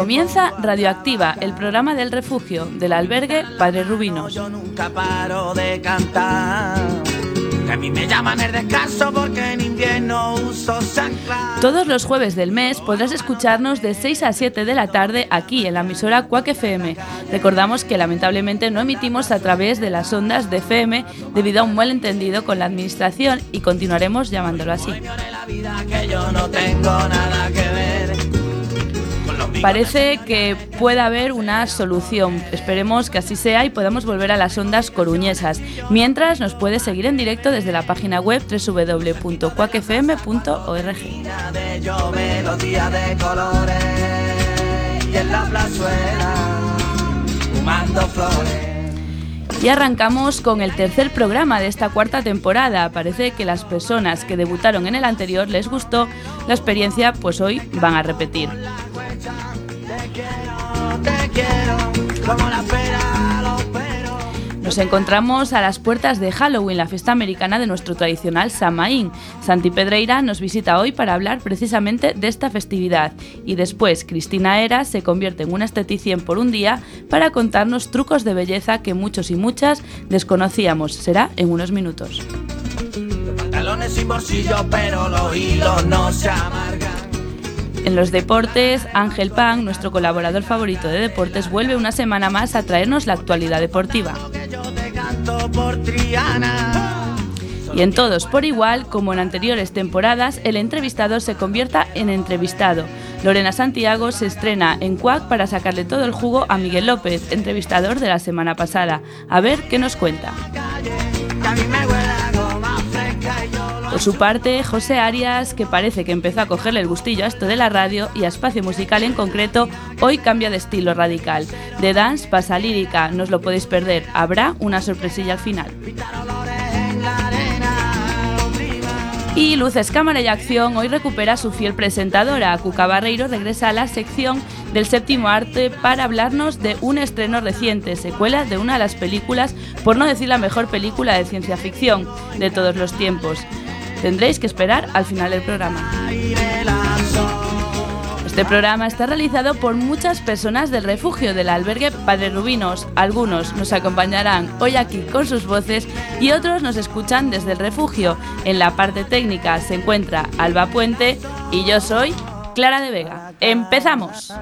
Comienza Radioactiva, el programa del refugio del albergue Padre Rubinos. Yo nunca paro de cantar. Que a mí me llaman el descanso porque en invierno uso chanclas. Todos los jueves del mes podrás escucharnos de 6 a 7 de la tarde aquí en la emisora Quack FM. Recordamos que lamentablemente no emitimos a través de las ondas de FM debido a un mal entendido con la administración y continuaremos llamándolo así. de la vida que yo no tengo nada que ver. Parece que puede haber una solución. Esperemos que así sea y podamos volver a las ondas coruñesas. Mientras nos puedes seguir en directo desde la página web www.cuacfm.org. Y en la plazuela, fumando flores. Y arrancamos con el tercer programa de esta cuarta temporada. Parece que las personas que debutaron en el anterior les gustó la experiencia, pues hoy van a repetir. Nos encontramos a las puertas de Halloween, la fiesta americana de nuestro tradicional Samaín. Santi Pedreira nos visita hoy para hablar precisamente de esta festividad. Y después, Cristina Era se convierte en una esteticien por un día para contarnos trucos de belleza que muchos y muchas desconocíamos. Será en unos minutos. Pantalones sin bolsillo, pero los hilos no se amargan. En los deportes, Ángel Pan, nuestro colaborador favorito de deportes, vuelve una semana más a traernos la actualidad deportiva. Por Triana. Y en todos por igual, como en anteriores temporadas, el entrevistado se convierta en entrevistado. Lorena Santiago se estrena en Cuac para sacarle todo el jugo a Miguel López, entrevistador de la semana pasada. A ver qué nos cuenta. Por su parte, José Arias, que parece que empezó a cogerle el gustillo a esto de la radio y a espacio musical en concreto, hoy cambia de estilo radical. De dance pasa lírica, no os lo podéis perder, habrá una sorpresilla al final. Y Luces Cámara y Acción hoy recupera a su fiel presentadora. Cuca Barreiro regresa a la sección del séptimo arte para hablarnos de un estreno reciente, secuela de una de las películas, por no decir la mejor película de ciencia ficción de todos los tiempos. Tendréis que esperar al final del programa. Este programa está realizado por muchas personas del refugio del albergue Padre Rubinos. Algunos nos acompañarán hoy aquí con sus voces y otros nos escuchan desde el refugio. En la parte técnica se encuentra Alba Puente y yo soy Clara de Vega. ¡Empezamos!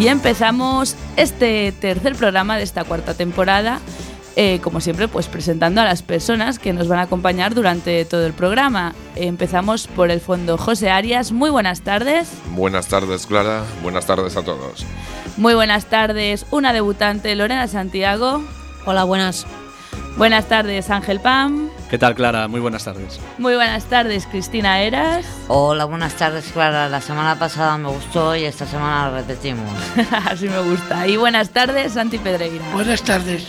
Y empezamos este tercer programa de esta cuarta temporada, eh, como siempre, pues presentando a las personas que nos van a acompañar durante todo el programa. Empezamos por el fondo José Arias. Muy buenas tardes. Buenas tardes, Clara. Buenas tardes a todos. Muy buenas tardes, una debutante, Lorena Santiago. Hola, buenas. Buenas tardes, Ángel Pam. ¿Qué tal, Clara? Muy buenas tardes. Muy buenas tardes, Cristina Eras. Hola, buenas tardes, Clara. La semana pasada me gustó y esta semana la repetimos. Así me gusta. Y buenas tardes, Santi Pedreira. Buenas tardes.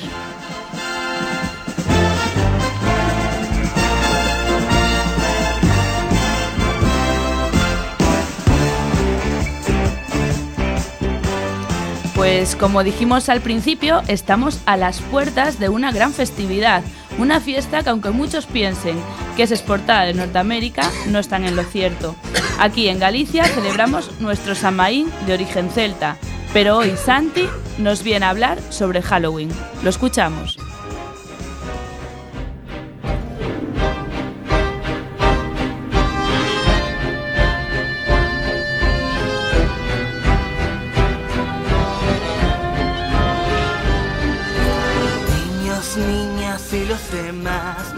Pues como dijimos al principio, estamos a las puertas de una gran festividad, una fiesta que aunque muchos piensen que es exportada de Norteamérica, no están en lo cierto. Aquí en Galicia celebramos nuestro Samaín de origen celta, pero hoy Santi nos viene a hablar sobre Halloween. Lo escuchamos.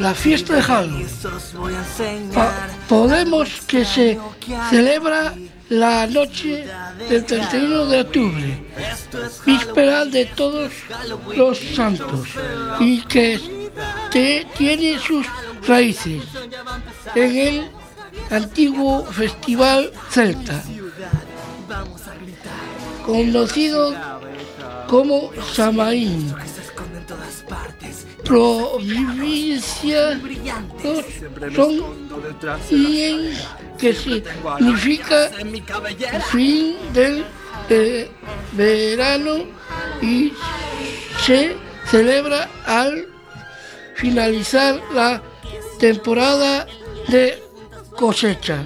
La fiesta de Halloween. Podemos que se celebra la noche del 31 de octubre, víspera de todos los santos, y que tiene sus raíces en el antiguo festival celta, conocido como Samaín. Provincia son ien, que significa fin del eh, verano y se celebra al finalizar la temporada de cosecha.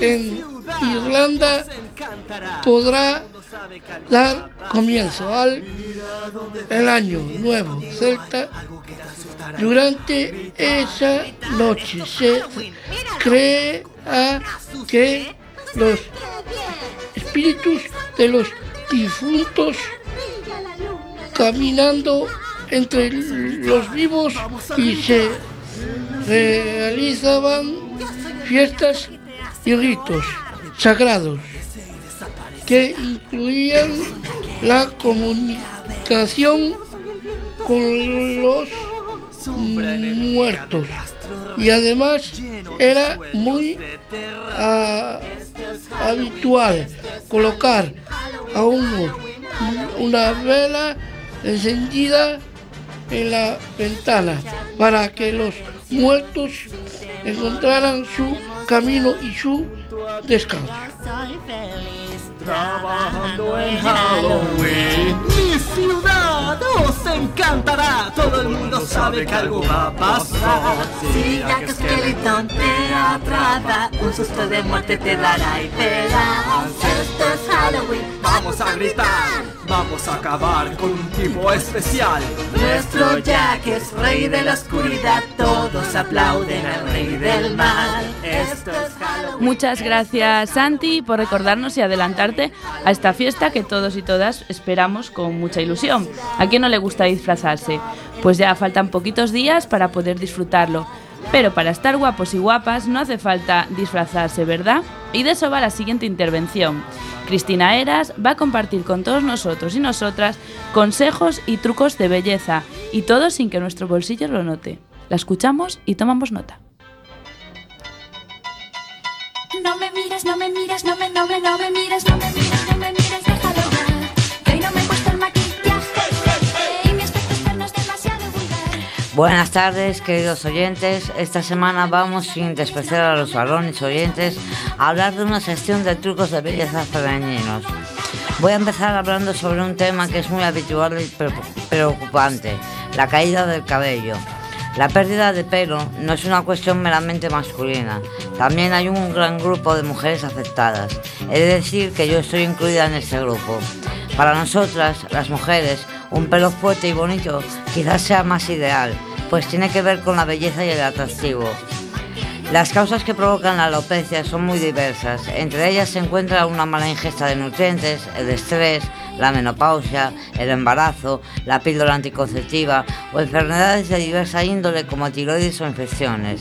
En Irlanda podrá dar comienzo al el año nuevo celta. Durante esa noche se cree que los espíritus de los difuntos caminando entre los vivos y se realizaban fiestas y ritos sagrados que incluían la comunicación con los muertos. Y además era muy ah, habitual colocar a uno una vela encendida en la ventana para que los muertos encontraran su camino y su descanso. Trabajando en Halloween. Mi ciudad os encantará. Todo el mundo sabe que algo va a pasar. Si Jack Skeleton te atrapa, un susto de muerte te dará y verás. Esto es Halloween. Vamos a gritar. Vamos a acabar con un tipo especial. Nuestro Jack es rey de la oscuridad. Todos aplauden al rey del mal. Esto es Halloween. Muchas gracias Santi por recordarnos y adelantarte a esta fiesta que todos y todas esperamos con mucha ilusión. ¿A quién no le gusta disfrazarse? Pues ya faltan poquitos días para poder disfrutarlo. Pero para estar guapos y guapas no hace falta disfrazarse, ¿verdad? Y de eso va la siguiente intervención. Cristina Eras va a compartir con todos nosotros y nosotras consejos y trucos de belleza, y todo sin que nuestro bolsillo lo note. La escuchamos y tomamos nota. No me mires, no me mires, no me, no me, no me mires, no me mires, no me mires, déjalo ya. Que hoy no me puesto el maquillaje y mi aspecto externo es demasiado vulgar. Buenas tardes, queridos oyentes. Esta semana vamos, sin despreciar a los varones oyentes, a hablar de una sección de trucos de belleza femeninos. Voy a empezar hablando sobre un tema que es muy habitual y pre- preocupante, la caída del cabello. La pérdida de pelo no es una cuestión meramente masculina, también hay un gran grupo de mujeres afectadas. De decir que yo estoy incluida en este grupo. Para nosotras, las mujeres, un pelo fuerte y bonito quizás sea más ideal, pues tiene que ver con la belleza y el atractivo. Las causas que provocan la alopecia son muy diversas. Entre ellas se encuentra una mala ingesta de nutrientes, el estrés, la menopausia, el embarazo, la píldora anticonceptiva o enfermedades de diversa índole como tiroides o infecciones.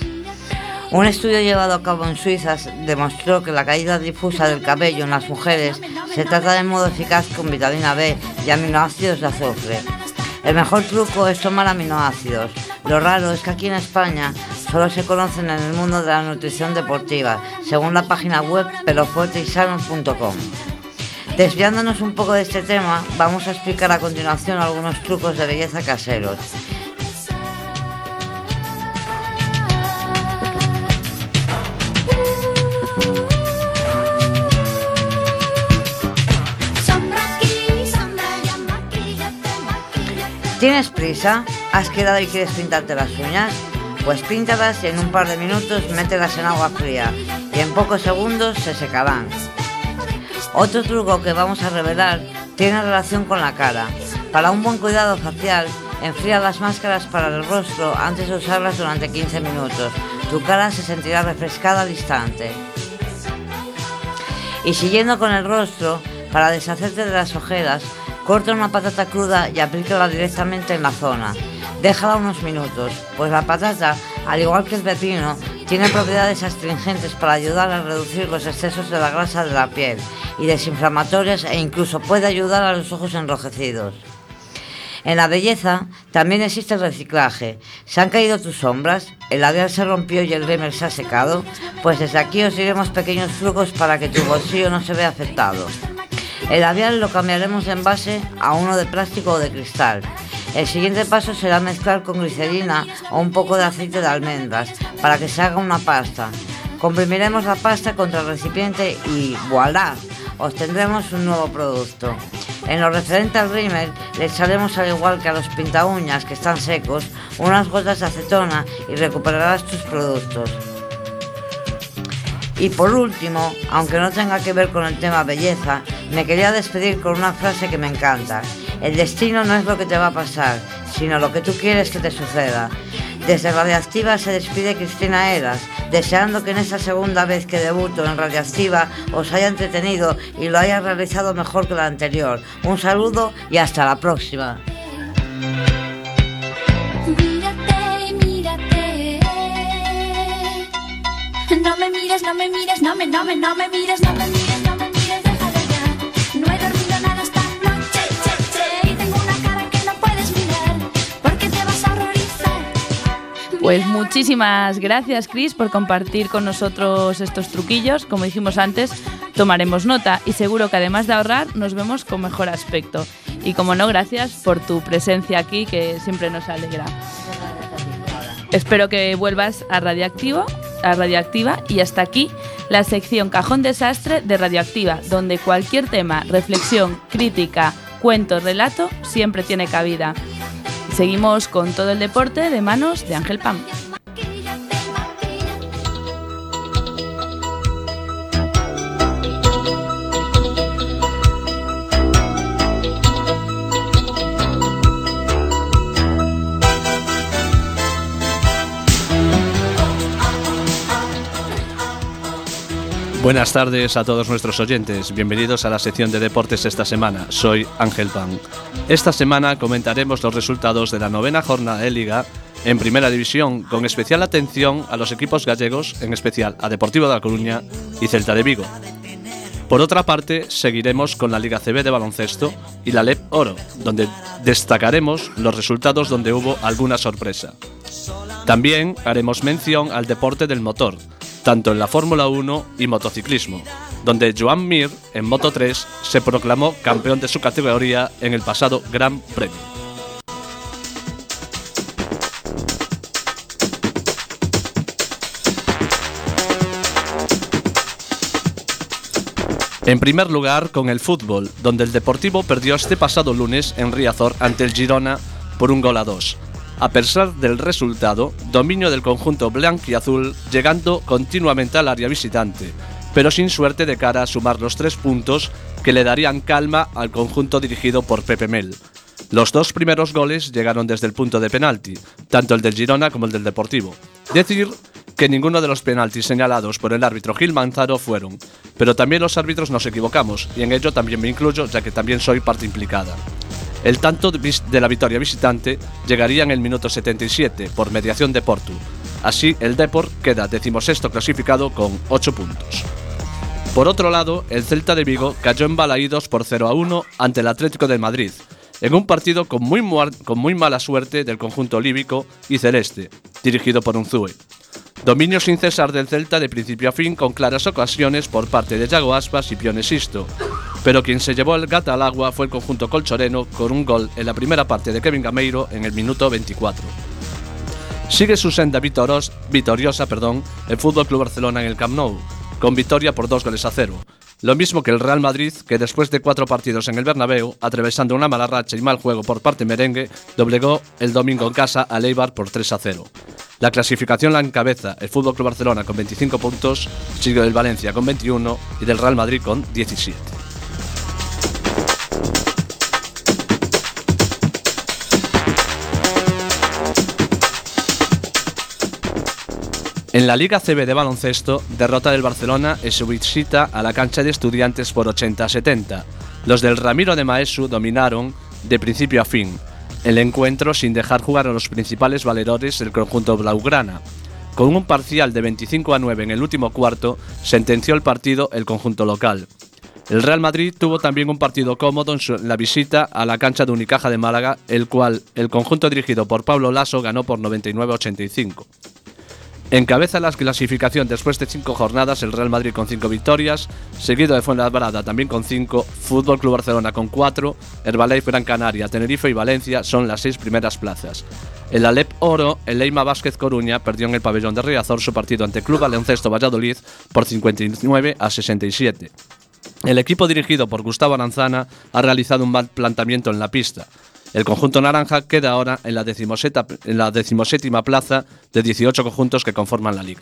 Un estudio llevado a cabo en Suiza demostró que la caída difusa del cabello en las mujeres se trata de modo eficaz con vitamina B y aminoácidos de azufre. El mejor truco es tomar aminoácidos. Lo raro es que aquí en España solo se conocen en el mundo de la nutrición deportiva, según la página web pelofuerteysano.com. Desviándonos un poco de este tema, vamos a explicar a continuación algunos trucos de belleza caseros. ¿Tienes prisa? ¿Has quedado y quieres pintarte las uñas? Pues píntalas y en un par de minutos mételas en agua fría y en pocos segundos se secarán. Otro truco que vamos a revelar tiene relación con la cara. Para un buen cuidado facial, enfría las máscaras para el rostro antes de usarlas durante 15 minutos. Tu cara se sentirá refrescada al instante. Y siguiendo con el rostro, para deshacerte de las ojeras, corta una patata cruda y aplícala directamente en la zona. Déjala unos minutos, pues la patata, al igual que el pepino, tiene propiedades astringentes para ayudar a reducir los excesos de la grasa de la piel y desinflamatorias e incluso puede ayudar a los ojos enrojecidos. En la belleza también existe el reciclaje. ¿Se han caído tus sombras? ¿El labial se rompió y el rímel se ha secado? Pues desde aquí os diremos pequeños trucos para que tu bolsillo no se vea afectado. El labial lo cambiaremos de envase a uno de plástico o de cristal. El siguiente paso será mezclar con glicerina o un poco de aceite de almendras para que se haga una pasta. Comprimiremos la pasta contra el recipiente y voilà, obtendremos un nuevo producto. En lo referente al rímel, le echaremos al igual que a los pinta uñas que están secos, unas gotas de acetona y recuperarás tus productos. Y por último, aunque no tenga que ver con el tema belleza, me quería despedir con una frase que me encanta. El destino no es lo que te va a pasar, sino lo que tú quieres que te suceda. Desde Radioactiva se despide Cristina Eras, deseando que en esta segunda vez que debuto en Radioactiva os haya entretenido y lo haya realizado mejor que la anterior. Un saludo y hasta la próxima. No me mires, no me mires, no me mires, no me mires, Pues muchísimas gracias, Chris, por compartir con nosotros estos truquillos. Como dijimos antes, tomaremos nota y seguro que además de ahorrar, nos vemos con mejor aspecto. Y como no, gracias por tu presencia aquí, que siempre nos alegra. Espero que vuelvas a Radioactivo, a Radioactiva y hasta aquí la sección Cajón Desastre de Radioactiva, donde cualquier tema, reflexión, crítica, cuento, relato siempre tiene cabida. Seguimos con todo el deporte de manos de Ángel Pam. Buenas tardes a todos nuestros oyentes. Bienvenidos a la sección de deportes esta semana. Soy Ángel Pan. Esta semana comentaremos los resultados de la novena jornada de Liga en Primera División, con especial atención a los equipos gallegos, en especial a Deportivo de La Coruña y Celta de Vigo. Por otra parte, seguiremos con la Liga CB de baloncesto y la LEP Oro, donde destacaremos los resultados donde hubo alguna sorpresa. También haremos mención al deporte del motor, tanto en la Fórmula 1 y motociclismo, donde Joan Mir, en Moto 3, se proclamó campeón de su categoría en el pasado Gran Premio. En primer lugar, con el fútbol, donde el Deportivo perdió este pasado lunes en Riazor ante el Girona por un gol a dos. A pesar del resultado, dominio del conjunto blanquiazul, llegando continuamente al área visitante, pero sin suerte de cara a sumar los tres puntos que le darían calma al conjunto dirigido por Pepe Mel. Los dos primeros goles llegaron desde el punto de penalti, tanto el del Girona como el del Deportivo. Decir que ninguno de los penaltis señalados por el árbitro Gil Manzaro fueron, pero también los árbitros nos equivocamos, y en ello también me incluyo, ya que también soy parte implicada. El tanto de la victoria visitante llegaría en el minuto 77 por mediación de Portu. Así, el Deport queda decimosexto clasificado con 8 puntos. Por otro lado, el Celta de Vigo cayó en Balaídos por 0 a 1 ante el Atlético de Madrid, en un partido con muy, mala suerte del conjunto líbico y celeste, dirigido por Unzue. Dominio sin cesar del Celta de principio a fin con claras ocasiones por parte de Yago Aspas y Pione Sisto, pero quien se llevó el gata al agua fue el conjunto colchoreno con un gol en la primera parte de Kevin Gameiro en el minuto 24. Sigue su senda vitoros- vitoriosa perdón, el Fútbol Club Barcelona en el Camp Nou, con victoria por dos goles a cero. Lo mismo que el Real Madrid, que después de cuatro partidos en el Bernabéu, atravesando una mala racha y mal juego por parte merengue, doblegó el domingo en casa al Eibar por 3 a 0. La clasificación la encabeza el Fútbol Club Barcelona con 25 puntos, sigue el Valencia con 21 y del Real Madrid con 17. En la Liga CB de baloncesto, derrota del Barcelona en su visita a la cancha de estudiantes por 80 a 70. Los del Ramiro de Maesu dominaron de principio a fin el encuentro sin dejar jugar a los principales valedores del conjunto blaugrana. Con un parcial de 25 a 9 en el último cuarto, sentenció el partido el conjunto local. El Real Madrid tuvo también un partido cómodo en, la visita a la cancha de Unicaja de Málaga, el cual el conjunto dirigido por Pablo Lasso ganó por 99 a 85. Encabeza la clasificación después de cinco jornadas el Real Madrid con cinco victorias, seguido de Fuenlabrada también con cinco, Fútbol Club Barcelona con cuatro, Herbalife Gran Canaria, Tenerife y Valencia son las seis primeras plazas. El Alep Oro, el Leima Vázquez Coruña perdió en el pabellón de Riazor su partido ante Club Baloncesto Valladolid por 59 a 67. El equipo dirigido por Gustavo Aranzana ha realizado un mal planteamiento en la pista. El conjunto naranja queda ahora en la, decimoséptima plaza de 18 conjuntos que conforman la liga.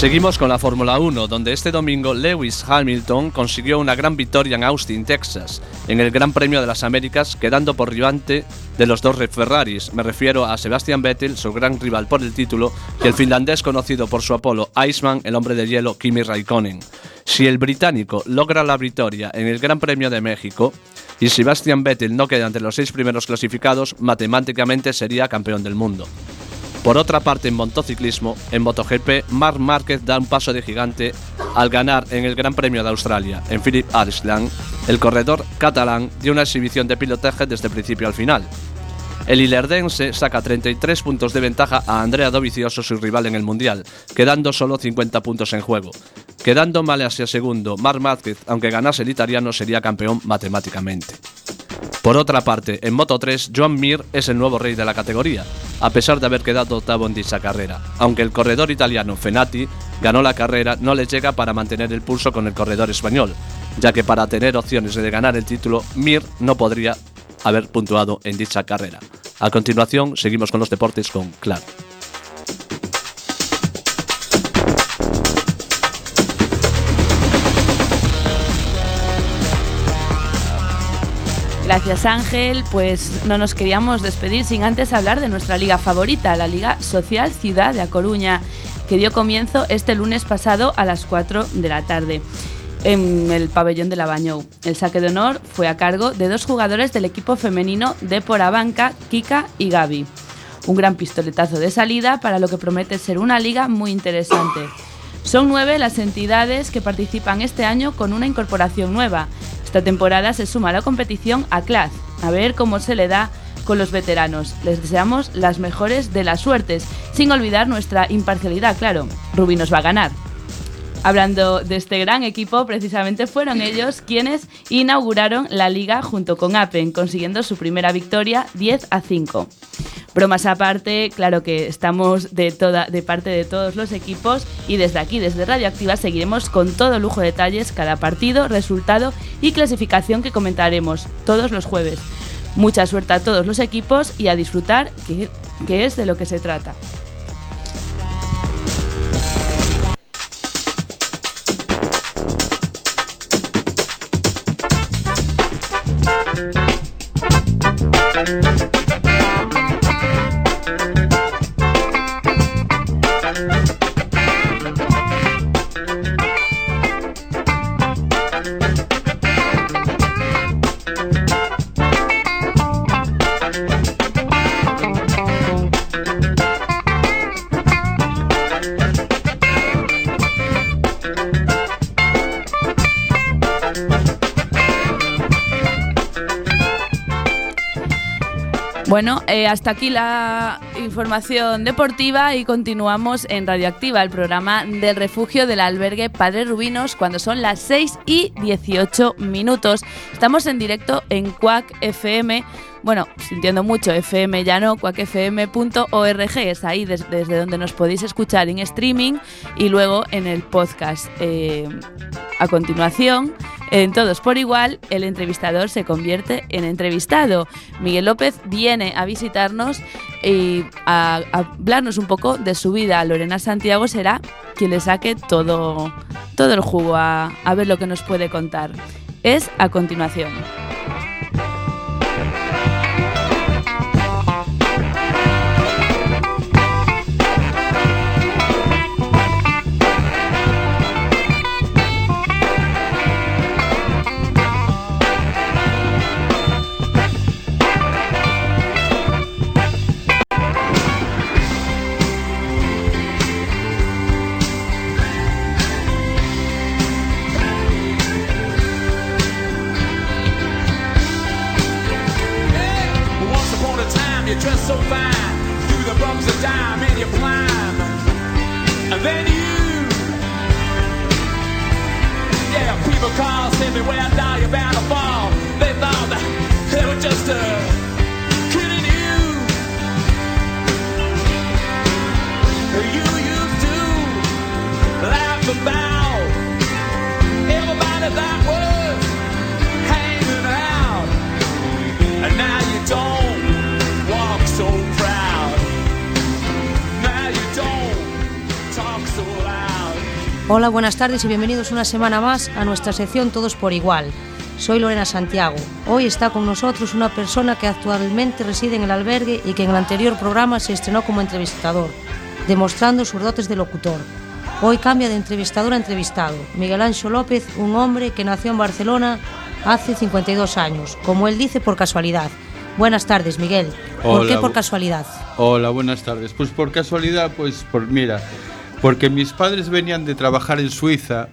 Seguimos con la Fórmula 1, donde este domingo Lewis Hamilton consiguió una gran victoria en Austin, Texas, en el Gran Premio de las Américas, quedando por delante de los dos Ferraris. Me refiero a Sebastian Vettel, su gran rival por el título, y el finlandés conocido por su apolo Iceman, el hombre de hielo Kimi Raikkonen. Si el británico logra la victoria en el Gran Premio de México y Sebastian Vettel no queda entre los seis primeros clasificados, matemáticamente sería campeón del mundo. Por otra parte, en motociclismo, en MotoGP, Marc Márquez da un paso de gigante al ganar en el Gran Premio de Australia, en Phillip Island. El corredor catalán dio una exhibición de pilotaje desde principio al final. El ilerdense saca 33 puntos de ventaja a Andrea Dovizioso, su rival en el Mundial, quedando solo 50 puntos en juego. Quedando Malasia segundo, Marc Márquez, aunque ganase el italiano, sería campeón matemáticamente. Por otra parte, en Moto 3, Joan Mir es el nuevo rey de la categoría, a pesar de haber quedado octavo en dicha carrera. Aunque el corredor italiano Fenati ganó la carrera, no le llega para mantener el pulso con el corredor español, ya que para tener opciones de ganar el título, Mir no podría haber puntuado en dicha carrera. A continuación, seguimos con los deportes con Clark. Gracias Ángel, pues no nos queríamos despedir sin antes hablar de nuestra liga favorita, la Liga Social Ciudad de A Coruña, que dio comienzo este lunes pasado a las 4 de la tarde en el pabellón de la Bañou. El saque de honor fue a cargo de dos jugadores del equipo femenino de Porabanca, Kika y Gaby. Un gran pistoletazo de salida para lo que promete ser una liga muy interesante. Son nueve las entidades que participan este año con una incorporación nueva. Esta temporada se suma a la competición a CLAS, a ver cómo se le da con los veteranos. Les deseamos las mejores de las suertes, sin olvidar nuestra imparcialidad, claro. Rubí nos va a ganar. Hablando de este gran equipo, precisamente fueron ellos quienes inauguraron la liga junto con Apen, consiguiendo su primera victoria 10 a 5. Bromas aparte, claro que estamos de, toda, de parte de todos los equipos y desde aquí, desde Radioactiva, seguiremos con todo lujo de detalles cada partido, resultado y clasificación que comentaremos todos los jueves. Mucha suerte a todos los equipos y a disfrutar, que, que es de lo que se trata. Bueno, eh, hasta aquí la información deportiva y continuamos en Radioactiva, el programa del refugio del albergue Padre Rubinos, cuando son las 6 y 18 minutos. Estamos en directo en Quack FM. Bueno, sintiendo mucho, FM ya no, quackfm.org es ahí des- desde donde nos podéis escuchar en streaming y luego en el podcast. Eh, a continuación, en Todos por Igual, el entrevistador se convierte en entrevistado. Miguel López viene a visitarnos y a, hablarnos un poco de su vida. Lorena Santiago será quien le saque todo, todo el jugo a ver lo que nos puede contar. Es a continuación. Hola, buenas tardes y bienvenidos una semana más a nuestra sección Todos por Igual. Soy Lorena Santiago. Hoy está con nosotros una persona que actualmente reside en el albergue y que en el anterior programa se estrenó como entrevistador, demostrando sus dotes de locutor. Hoy cambia de entrevistador a entrevistado. Miguel Ancho López, un hombre que nació en Barcelona hace 52 años, como él dice por casualidad. Buenas tardes, Miguel. ¿Por Hola, qué por casualidad? Hola, buenas tardes. Pues por casualidad, pues por mira, porque mis padres venían de trabajar en Suiza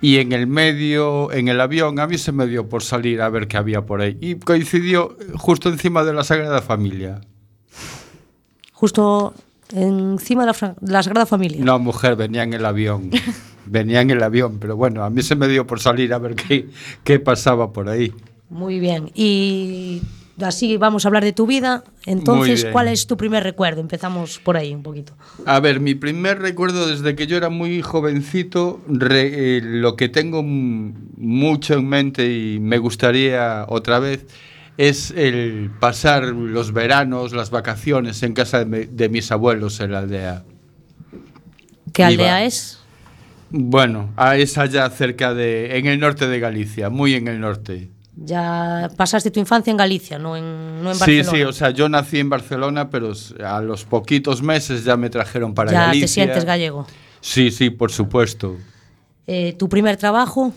y en el medio, en el avión, a mí se me dio por salir a ver qué había por ahí y coincidió justo encima de la Sagrada Familia. Justo encima de la, la Sagrada Familia. No, mujer, venía en el avión. venía en el avión, pero bueno, a mí se me dio por salir a ver qué, qué pasaba por ahí. Muy bien. Y así vamos a hablar de tu vida. Entonces. ¿cuál es tu primer recuerdo? Empezamos por ahí un poquito. A ver, mi primer recuerdo desde que yo era muy jovencito, re- eh, lo que tengo mucho en mente y me gustaría otra vez es el pasar los veranos, las vacaciones en casa de, mi- de mis abuelos en la aldea. ¿Qué Iba. aldea es? Bueno, es allá cerca de, en el norte de Galicia, muy en el norte. Ya pasaste tu infancia en Galicia, no en, no en Sí, Barcelona. sí, o sea, yo nací en Barcelona, pero a los poquitos meses ya me trajeron para ya Galicia. te sientes gallego. Sí, sí, por supuesto. Eh, ¿Tu primer trabajo?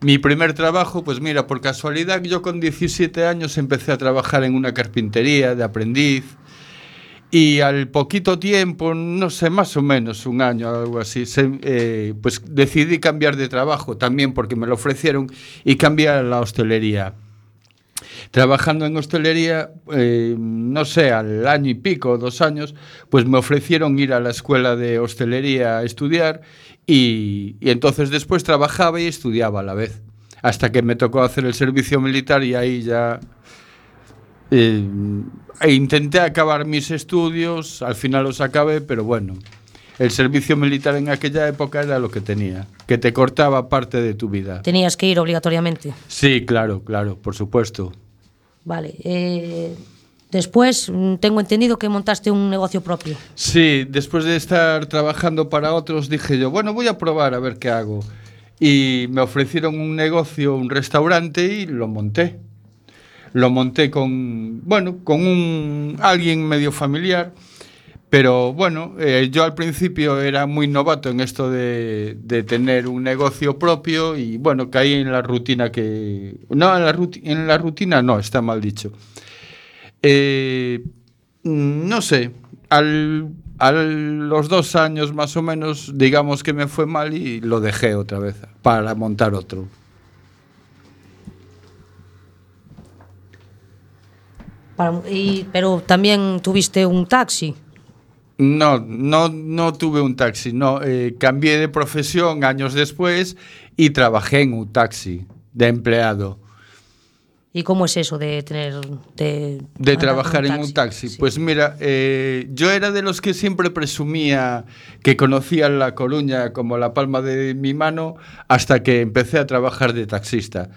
Mi primer trabajo, pues mira, por casualidad yo con 17 años empecé a trabajar en una carpintería de aprendiz y al poquito tiempo, no sé, más o menos un año, algo así, se- eh, pues decidí cambiar de trabajo también porque me lo ofrecieron y cambiar a la hostelería. Trabajando en hostelería, eh, no sé, al año y pico, dos años, pues me ofrecieron ir a la escuela de hostelería a estudiar y, y entonces después trabajaba y estudiaba a la vez. Hasta que me tocó hacer el servicio militar y ahí ya eh, e intenté acabar mis estudios, al final los acabé, pero bueno, el servicio militar en aquella época era lo que tenía, que te cortaba parte de tu vida. Tenías que ir obligatoriamente. Sí, claro, claro, por supuesto. Vale. eh, después mm, tengo entendido que montaste un negocio propio. Sí, después de estar trabajando para otros, dije yo, bueno, voy a probar a ver qué hago. Y me ofrecieron un negocio, un restaurante y lo monté. Lo monté con, bueno, con un alguien medio familiar. Pero bueno, eh, yo al principio era muy novato en esto de, de tener un negocio propio y bueno, caí en la rutina que... No, en la, ruti- en la rutina no, está mal dicho. Eh, no sé, al, a los dos años más o menos, digamos que me fue mal y lo dejé otra vez para montar otro. Para- y- pero también tuviste un taxi. No, no, no tuve un taxi, no. eh, cambié de profesión años después y trabajé en un taxi de empleado. ¿Y cómo es eso de tener... De, De trabajar con en un taxi. Pues mira, eh, yo era de los que siempre presumía que conocía La Coruña como la palma de mi mano hasta que empecé a trabajar de taxista.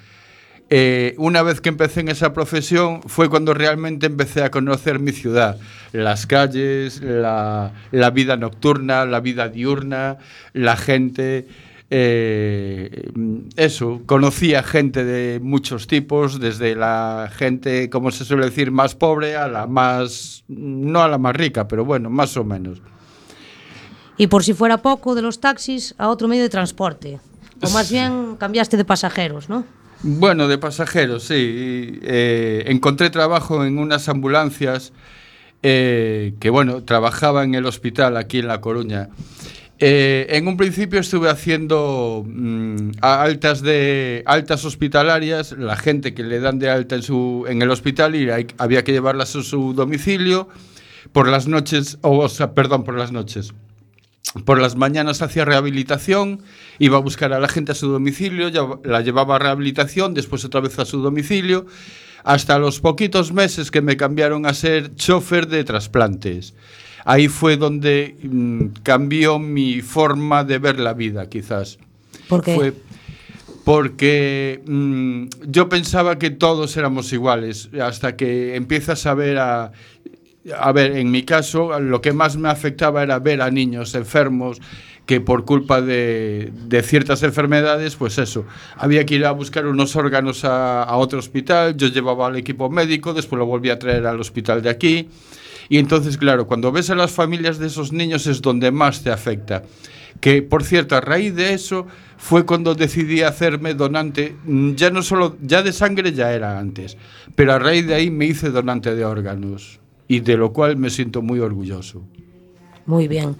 Eh, una vez que empecé en esa profesión fue cuando realmente empecé a conocer mi ciudad, las calles, la, la vida nocturna, la vida diurna, la gente. eh, eso, conocía gente de muchos tipos, desde la gente, como se suele decir, más pobre a la más, no a la más rica, pero bueno, más o menos. Y por si fuera poco de los taxis a otro medio de transporte. O más bien cambiaste de pasajeros, ¿no? Bueno, de pasajeros, sí. Eh, encontré trabajo en unas ambulancias eh, que, bueno, trabajaba en el hospital aquí en La Coruña. Eh, en un principio estuve haciendo mm, altas de altas hospitalarias, la gente que le dan de alta en su en el hospital y hay- había que llevarlas a su domicilio por las noches, o, o sea, perdón, por las noches. Por las mañanas hacía rehabilitación, iba a buscar a la gente a su domicilio, ya- la llevaba a rehabilitación, después otra vez a su domicilio, hasta los poquitos meses que me cambiaron a ser chofer de trasplantes. Ahí fue donde mm, cambió mi forma de ver la vida, quizás. ¿Por qué? Fue porque mm, yo pensaba que todos éramos iguales, hasta que empiezas a ver a... A ver, en mi caso, lo que más me afectaba era ver a niños enfermos que por culpa de, de ciertas enfermedades, pues eso, había que ir a buscar unos órganos a, a otro hospital, yo llevaba al equipo médico, después lo volví a traer al hospital de aquí, y entonces, claro, cuando ves a las familias de esos niños es donde más te afecta. Que, por cierto, a raíz de eso fue cuando decidí hacerme donante, ya no solo, ya de sangre ya era antes, pero a raíz de ahí me hice donante de órganos, y de lo cual me siento muy orgulloso. Muy bien.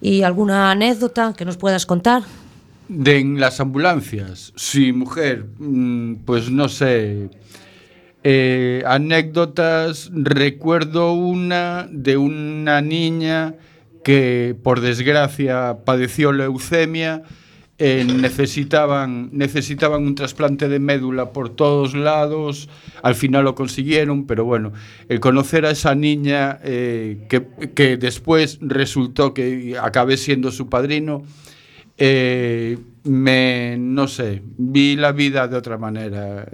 ¿Y alguna anécdota que nos puedas contar? De en las ambulancias, sí, mujer, mm, pues no sé. Eh, anécdotas, recuerdo una de una niña que por desgracia padeció leucemia, eh, necesitaban, necesitaban un trasplante de médula por todos lados, al final lo consiguieron, pero bueno, el conocer a esa niña eh, que, que después resultó que acabé siendo su padrino, eh, me, no sé, vi la vida de otra manera.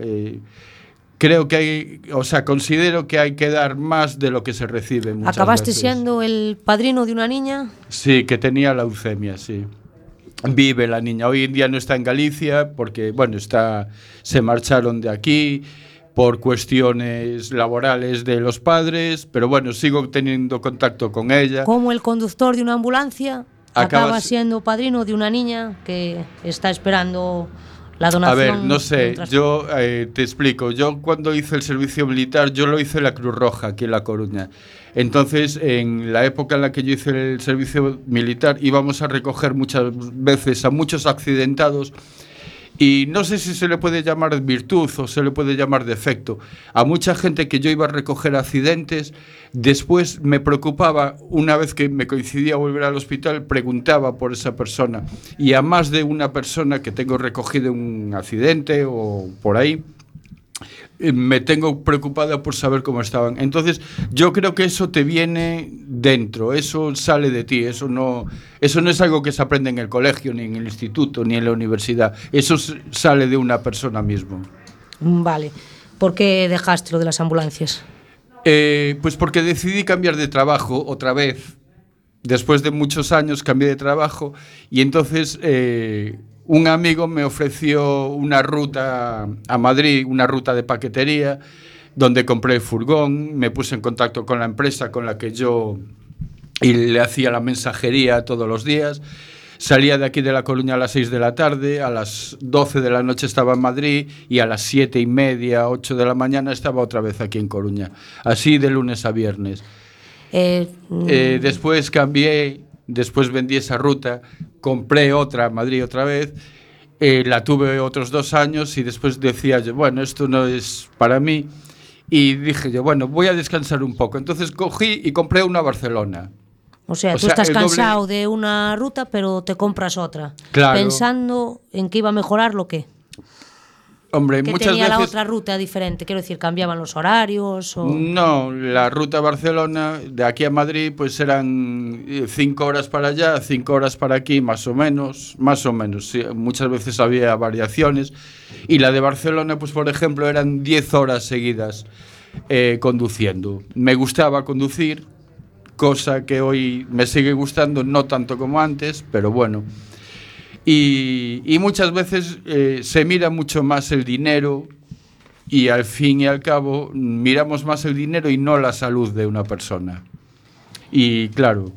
creo que hay, o sea, considero que hay que dar más de lo que se recibe. muchas ¿Acabaste veces. siendo el padrino de una niña? Sí, que tenía leucemia, sí. Vive la niña. Hoy en día no está en Galicia porque, bueno, está, se marcharon de aquí por cuestiones laborales de los padres, pero bueno, sigo teniendo contacto con ella. Como el conductor de una ambulancia acaba siendo padrino de una niña que está esperando la A ver, no sé, yo eh, te explico. Yo cuando hice el servicio militar, yo lo hice en la Cruz Roja, aquí en La Coruña. Entonces, en la época en la que yo hice el servicio militar, íbamos a recoger muchas veces a muchos accidentados y no sé si se le puede llamar virtud o se le puede llamar defecto. A mucha gente que yo iba a recoger accidentes, después me preocupaba, una vez que me coincidía volver al hospital, preguntaba por esa persona. Y a más de una persona que tengo recogido un accidente o por ahí, me tengo preocupada por saber cómo estaban. Entonces, yo creo que eso te viene dentro, eso sale de ti, eso no, eso no es algo que se aprende en el colegio, ni en el instituto, ni en la universidad. Eso sale de una persona mismo. Mm, Vale. ¿Por qué dejaste lo de las ambulancias? Eh, pues porque decidí cambiar de trabajo otra vez. Después de muchos años cambié de trabajo y entonces eh, un amigo me ofreció una ruta a Madrid, una ruta de paquetería, donde compré el furgón, me puse en contacto con la empresa con la que yo y le hacía la mensajería todos los días. Salía de aquí de La Coruña a las 6 de la tarde, a las 12 de la noche estaba en Madrid y a las 7 y media, 8 de la mañana estaba otra vez aquí en Coruña. Así de lunes a viernes. Eh, mm, Eh, después cambié, después vendí esa ruta, compré otra, Madrid otra vez, eh, la tuve otros dos años y después decía yo, bueno, esto no es para mí. Y dije yo, bueno, voy a descansar un poco. Entonces cogí y compré una a Barcelona. o sea, o tú sea, estás doble- cansado de una ruta, pero te compras otra. Claro. Pensando en que iba a mejorar lo que. Hombre, Que muchas tenía la veces... otra ruta diferente. Quiero decir, cambiaban los horarios o. No, la ruta Barcelona, de aquí a Madrid, pues eran eh, cinco horas para allá, cinco horas para aquí, más o menos, más o menos. sí, muchas veces había variaciones. Y la de Barcelona, pues por ejemplo, eran 10 horas seguidas eh, conduciendo. Me gustaba conducir, cosa que hoy me sigue gustando, no tanto como antes, pero bueno. Y, y muchas veces eh, se mira mucho más el dinero y al fin y al cabo miramos más el dinero y no la salud de una persona. Y claro,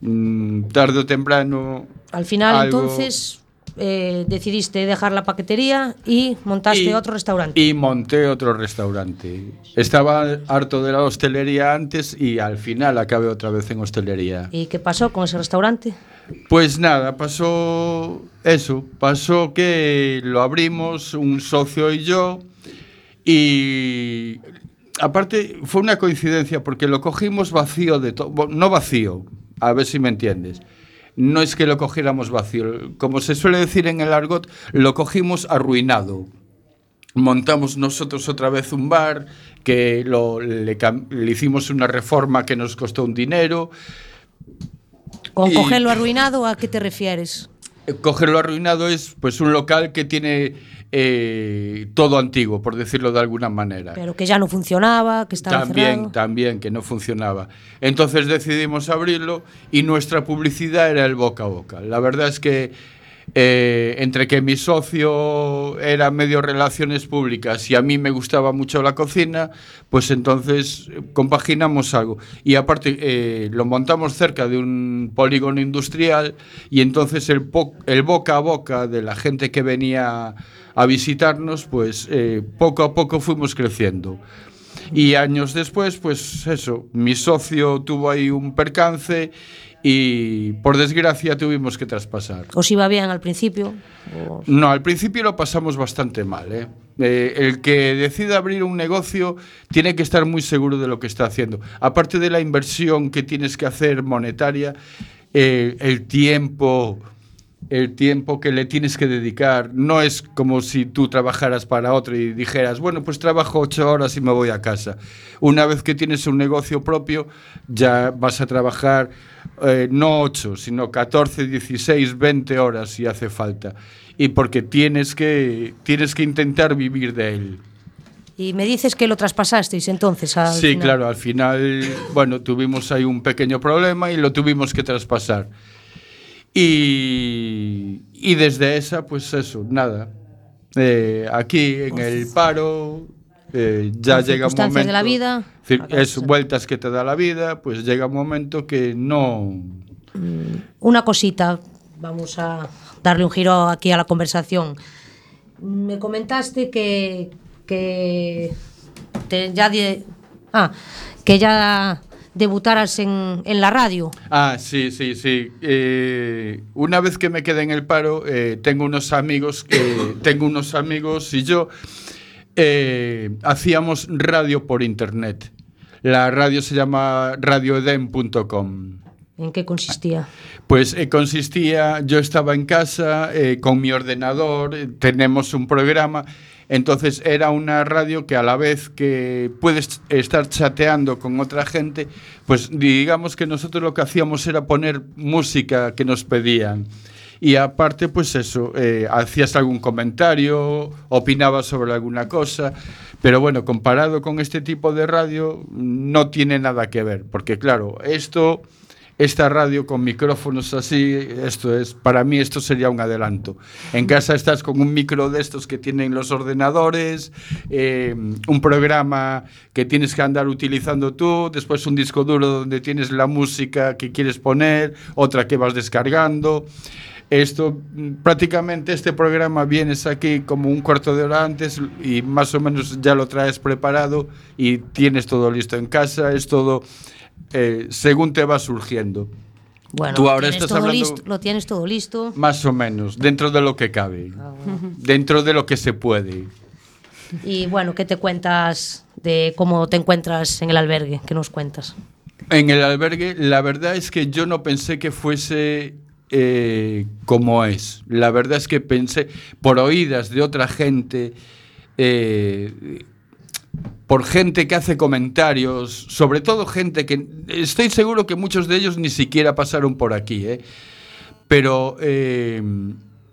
mm, tarde o temprano... Al final, algo- entonces, eh, decidiste dejar la paquetería y montaste Y- otro restaurante. Y monté otro restaurante. Estaba harto de la hostelería antes y al final acabé otra vez en hostelería. ¿Y qué pasó con ese restaurante? Pues nada, pasó eso, pasó que lo abrimos un socio y yo y aparte fue una coincidencia porque lo cogimos vacío de todo, no vacío, a ver si me entiendes. No es que lo cogiéramos vacío, como se suele decir en el argot, lo cogimos arruinado. Montamos nosotros otra vez un bar, que lo, le, le hicimos una reforma que nos costó un dinero, Con Y- cogerlo arruinado, ¿a qué te refieres? Eh, Cogerlo arruinado es pues un local que tiene eh, todo antiguo, por decirlo de alguna manera. Pero que ya no funcionaba, que estaba También, cerrado. también, que no funcionaba. Entonces decidimos abrirlo y nuestra publicidad era el boca a boca. La verdad es que eh, entre que mi socio era medio relaciones públicas y a mí me gustaba mucho la cocina, pues entonces compaginamos algo. Y aparte eh, lo montamos cerca de un polígono industrial y entonces el boca a boca de la gente que venía a visitarnos, pues eh, poco a poco fuimos creciendo. Y años después, pues eso, mi socio tuvo ahí un percance y por desgracia tuvimos que traspasar. ¿Os iba bien al principio? No, al principio lo pasamos bastante mal. ¿eh? Eh, el que decida abrir un negocio tiene que estar muy seguro de lo que está haciendo. Aparte de la inversión que tienes que hacer monetaria, eh, el tiempo, el tiempo que le tienes que dedicar. No es como si tú trabajaras para otro y dijeras, bueno, pues trabajo ocho horas y me voy a casa. Una vez que tienes un negocio propio, ya vas a trabajar eh, no ocho, sino 14, 16, 20 horas si hace falta. Y porque tienes que, tienes que intentar vivir de él. Y me dices que lo traspasasteis entonces al Sí, final. claro, al final, bueno, tuvimos ahí un pequeño problema y lo tuvimos que traspasar. Y, y desde esa, pues eso, nada. Eh, aquí en el paro, eh, ya llega un momento. de la vida, es vueltas que te da la vida, pues llega un momento que no. Una cosita, vamos a darle un giro aquí a la conversación. Me comentaste que, que te- ya de- ah, que ya debutaras en, en la radio. Ah, sí, sí, sí. Eh, una vez que me quedé en el paro, eh, tengo unos amigos, que tengo unos amigos y yo eh, hacíamos radio por internet. La radio se llama radioeden.com. ¿En qué consistía? Pues eh, consistía, yo estaba en casa eh, con mi ordenador, eh, tenemos un programa, entonces era una radio que a la vez que puedes estar chateando con otra gente, pues digamos que nosotros lo que hacíamos era poner música que nos pedían. Y aparte, pues eso, eh, hacías algún comentario, opinabas sobre alguna cosa, pero bueno, comparado con este tipo de radio, no tiene nada que ver, porque claro, esto esta radio con micrófonos así, esto es, para mí esto sería un adelanto. En casa estás con un micro de estos que tienen los ordenadores, eh, un programa que tienes que andar utilizando tú, después un disco duro donde tienes la música que quieres poner, otra que vas descargando. Esto, prácticamente este programa vienes aquí como un cuarto de hora antes y más o menos ya lo traes preparado y tienes todo listo en casa, es todo eh, según te va surgiendo. Bueno, Tú ahora tienes estás todo hablando listo, lo tienes todo listo. más o menos, dentro de lo que cabe, Ah, dentro de lo que se puede. Y bueno, ¿qué te cuentas de cómo te encuentras en el albergue? ¿Qué nos cuentas? En el albergue, la verdad es que yo no pensé que fuese eh, como es. La verdad es que pensé, por oídas de otra gente, eh, por gente que hace comentarios, sobre todo gente que estoy seguro que muchos de ellos ni siquiera pasaron por aquí, ¿eh? pero eh,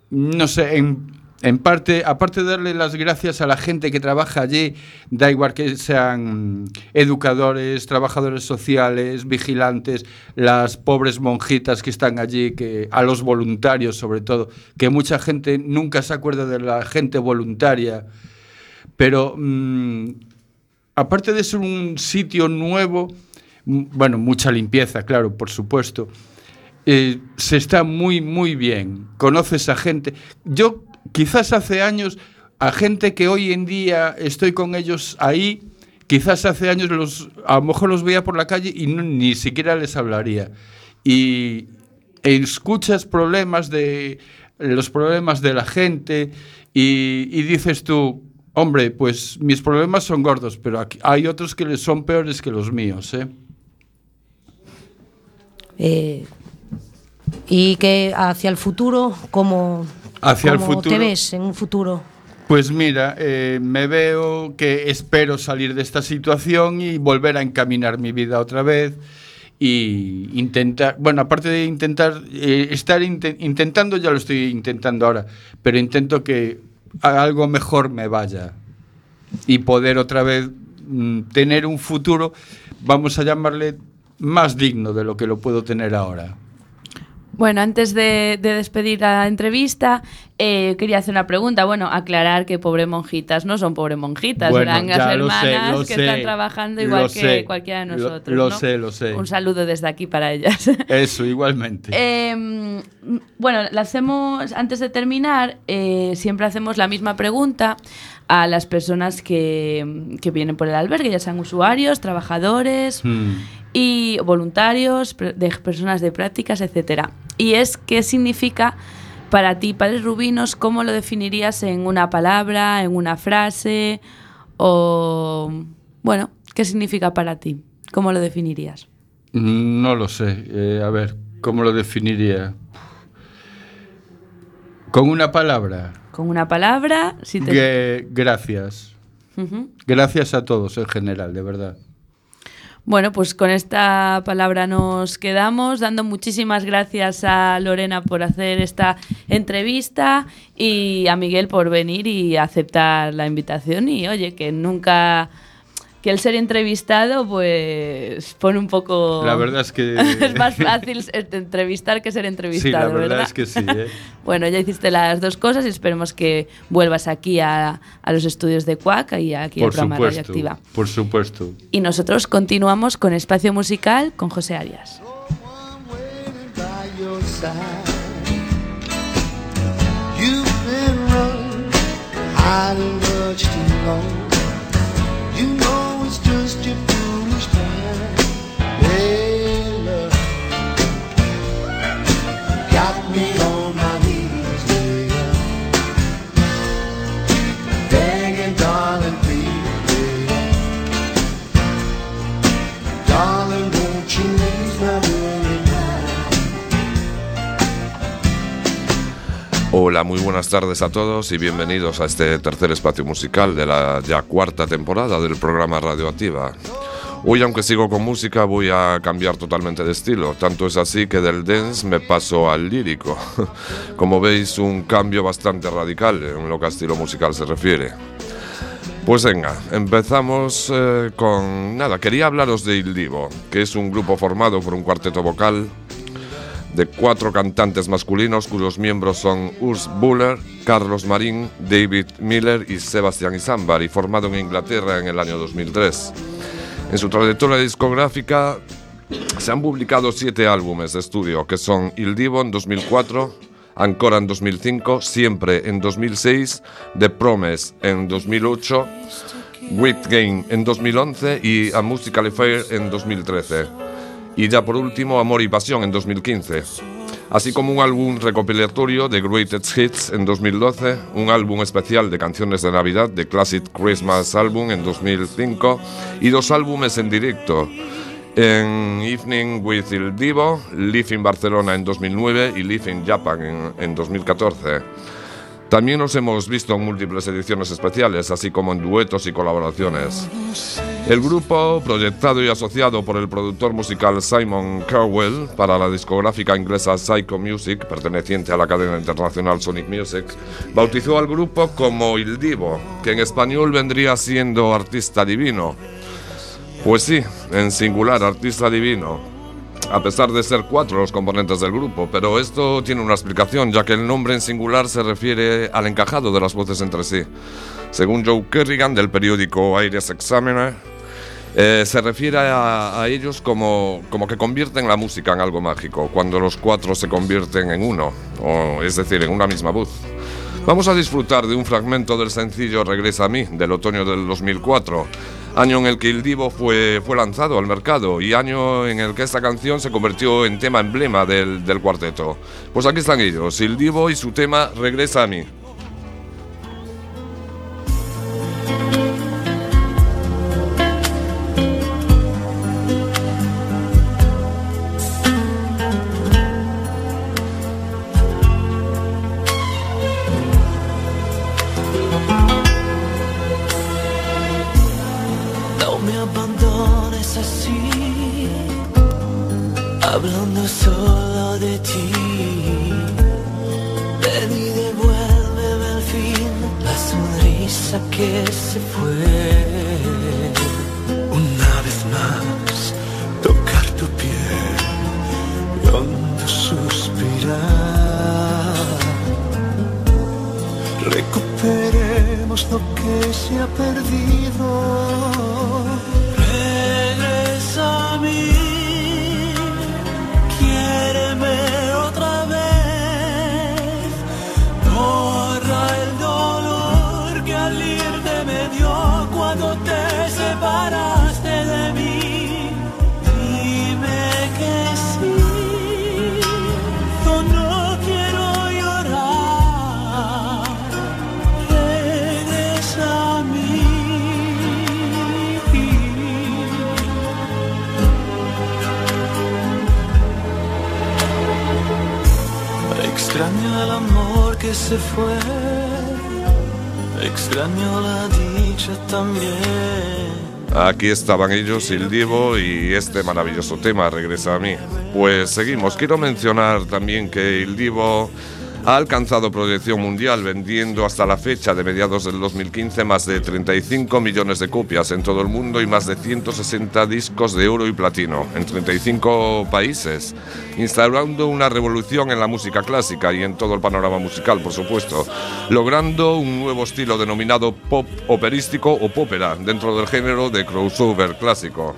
no sé, en, en parte, aparte de darle las gracias a la gente que trabaja allí, da igual que sean educadores, trabajadores sociales, vigilantes, las pobres monjitas que están allí, que a los voluntarios sobre todo, que mucha gente nunca se acuerda de la gente voluntaria, pero mm, aparte de ser un sitio nuevo, bueno, mucha limpieza, claro, por supuesto, eh, se está muy, muy bien. Conoces a gente. Yo quizás hace años, a gente que hoy en día estoy con ellos ahí, quizás hace años los, a lo mejor los veía por la calle y ni siquiera les hablaría. Y, escuchas problemas de los problemas de la gente y, dices tú, hombre, pues mis problemas son gordos, pero aquí- hay otros que son peores que los míos, ¿eh? Eh, y que hacia el futuro, ¿cómo, Hacia el cómo futuro. te ves en un futuro? Pues mira, eh, me veo que espero salir de esta situación y volver a encaminar mi vida otra vez y intentar, bueno, aparte de intentar, eh, estar inte- intentando, ya lo estoy intentando ahora, pero intento que algo mejor me vaya y poder otra vez mm, tener un futuro, vamos a llamarle más digno de lo que lo puedo tener ahora. Bueno, antes de, de despedir la entrevista, eh, quería hacer una pregunta. Bueno, aclarar que pobre monjitas no son pobre monjitas, Bueno, eran las ya lo sé, hermanas lo que sé, están trabajando igual que sé, cualquiera de nosotros. lo ¿no? sé, lo sé. Un saludo desde aquí para ellas. Eso, igualmente. Eh, bueno, la hacemos antes de terminar. eh, siempre hacemos la misma pregunta a las personas que, que vienen por el albergue, ya sean usuarios, trabajadores Mm. Y voluntarios, de personas de prácticas, etcétera. Y es qué significa para ti, padres rubinos, cómo lo definirías en una palabra, en una frase o bueno, qué significa para ti, cómo lo definirías. No lo sé. Eh, a ver, ¿cómo lo definiría? Con una palabra. Con una palabra, si te gracias. Gracias a todos en general, de verdad. Bueno, pues con esta palabra nos quedamos, dando muchísimas gracias a Lorena por hacer esta entrevista y a Miguel por venir y aceptar la invitación. Y oye, que nunca, que el ser entrevistado, pues pone un poco... La verdad es que- es más fácil ser- entrevistar que ser entrevistado, Sí, la verdad ¿verdad? es que sí. ¿eh? Bueno, ya hiciste las dos cosas y esperemos que vuelvas aquí a, a los estudios de Cuac y aquí al Por programa supuesto. Radioactiva. Por supuesto. Y nosotros continuamos con Espacio Musical con José Arias. You've been running, hiding much too long. Hola, muy buenas tardes a todos y bienvenidos a este tercer espacio musical de la ya cuarta temporada del programa Radioactiva. Hoy, aunque sigo con música, voy a cambiar totalmente de estilo. Tanto es así que del dance me paso al lírico. Como veis, un cambio bastante radical en lo que a estilo musical se refiere. Pues venga, empezamos eh, con nada. Quería hablaros de Il Divo, que es un grupo formado por un cuarteto vocal de cuatro cantantes masculinos cuyos miembros son Urs Buller, Carlos Marín, David Miller y Sebastián Isambar, y formado en Inglaterra en el año 2003. En su trayectoria discográfica se han publicado siete álbumes de estudio, que son Il Divo en 2004, Ancora en 2005, Siempre en 2006, The Promise en 2008, Wit Game en 2011 y A Musical Affair en 2013 y ya por último Amor y Pasión en 2015, así como un álbum recopilatorio de Greatest Hits en 2012, un álbum especial de canciones de Navidad de Classic Christmas Album en 2005 y dos álbumes en directo en Evening with Il Divo, Live in Barcelona en 2009 y Live in Japan en, en 2014. También nos hemos visto en múltiples ediciones especiales, así como en duetos y colaboraciones. El grupo, proyectado y asociado por el productor musical Simon Cowell para la discográfica inglesa Psycho Music, perteneciente a la cadena internacional Sonic Music, bautizó al grupo como Il Divo, que en español vendría siendo artista divino. Pues sí, en singular, artista divino a pesar de ser cuatro los componentes del grupo, pero esto tiene una explicación, ya que el nombre en singular se refiere al encajado de las voces entre sí. Según Joe Kerrigan del periódico Iris Examiner, eh, se refiere a, a ellos como, como que convierten la música en algo mágico, cuando los cuatro se convierten en uno, o, es decir, en una misma voz. Vamos a disfrutar de un fragmento del sencillo Regresa a mí, del otoño del 2004. Año en el que Il Divo fue, fue lanzado al mercado y año en el que esta canción se convirtió en tema emblema del, del cuarteto. Pues aquí están ellos, Il Divo y su tema Regresa a mí. Dio cuando te separaste de mí. Dime que sí, yo no quiero llorar. Regresa a mí. Extraño el amor que se fue, extraño la dicha también. Aquí estaban ellos, Il Divo y este maravilloso tema, Regresa a mí. Pues seguimos. Quiero mencionar también que Il Divo ha alcanzado proyección mundial vendiendo hasta la fecha de mediados del 2015 más de 35 millones de copias en todo el mundo y más de 160 discos de oro y platino en 35 países, instaurando una revolución en la música clásica y en todo el panorama musical, por supuesto, logrando un nuevo estilo denominado pop operístico o popera dentro del género de crossover clásico.